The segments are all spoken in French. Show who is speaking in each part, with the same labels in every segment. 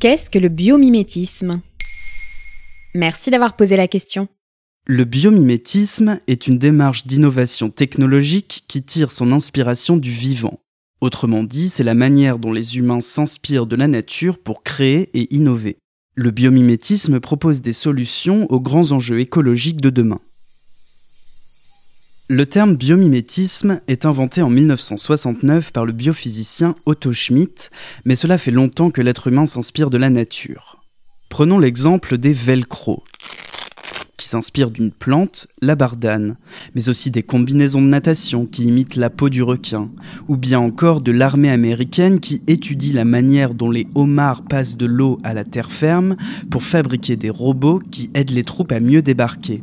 Speaker 1: Qu'est-ce que le biomimétisme? Merci d'avoir posé la question.
Speaker 2: Le biomimétisme est une démarche d'innovation technologique qui tire son inspiration du vivant. Autrement dit, c'est la manière dont les humains s'inspirent de la nature pour créer et innover. Le biomimétisme propose des solutions aux grands enjeux écologiques de demain. Le terme biomimétisme est inventé en 1969 par le biophysicien Otto Schmidt, mais cela fait longtemps que l'être humain s'inspire de la nature. Prenons l'exemple des velcro, qui s'inspirent d'une plante, la bardane, mais aussi des combinaisons de natation qui imitent la peau du requin, ou bien encore de l'armée américaine qui étudie la manière dont les homards passent de l'eau à la terre ferme pour fabriquer des robots qui aident les troupes à mieux débarquer.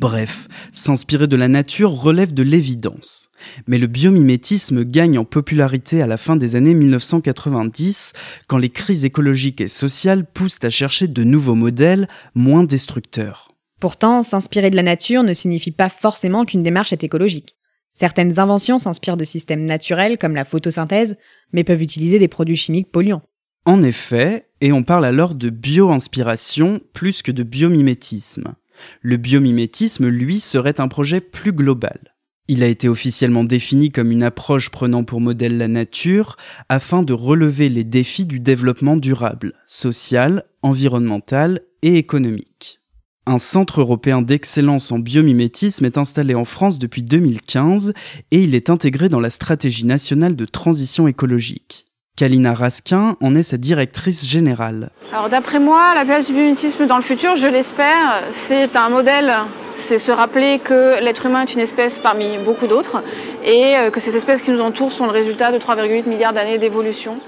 Speaker 2: Bref, s'inspirer de la nature relève de l'évidence. Mais le biomimétisme gagne en popularité à la fin des années 1990, quand les crises écologiques et sociales poussent à chercher de nouveaux modèles moins destructeurs.
Speaker 1: Pourtant, s'inspirer de la nature ne signifie pas forcément qu'une démarche est écologique. Certaines inventions s'inspirent de systèmes naturels comme la photosynthèse, mais peuvent utiliser des produits chimiques polluants.
Speaker 2: En effet, et on parle alors de bio-inspiration plus que de biomimétisme. Le biomimétisme, lui, serait un projet plus global. Il a été officiellement défini comme une approche prenant pour modèle la nature afin de relever les défis du développement durable, social, environnemental et économique. Un centre européen d'excellence en biomimétisme est installé en France depuis 2015 et il est intégré dans la stratégie nationale de transition écologique. Kalina Raskin en est sa directrice générale.
Speaker 3: Alors d'après moi, la place du biomimétisme dans le futur, je l'espère, c'est un modèle c'est se rappeler que l'être humain est une espèce parmi beaucoup d'autres et euh, que ces espèces qui nous entourent sont le résultat de 3,8 milliards d'années d'évolution.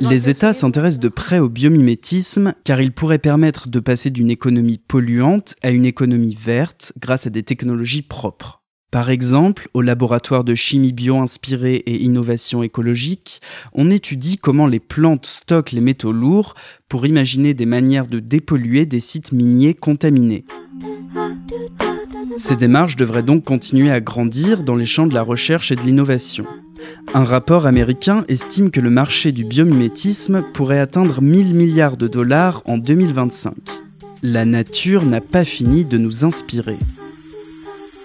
Speaker 2: Les États s'intéressent de près au biomimétisme car il pourrait permettre de passer d'une économie polluante à une économie verte grâce à des technologies propres. Par exemple, au laboratoire de chimie bio-inspirée et innovation écologique, on étudie comment les plantes stockent les métaux lourds pour imaginer des manières de dépolluer des sites miniers contaminés. Ces démarches devraient donc continuer à grandir dans les champs de la recherche et de l'innovation. Un rapport américain estime que le marché du biomimétisme pourrait atteindre 1000 milliards de dollars en 2025. La nature n'a pas fini de nous inspirer.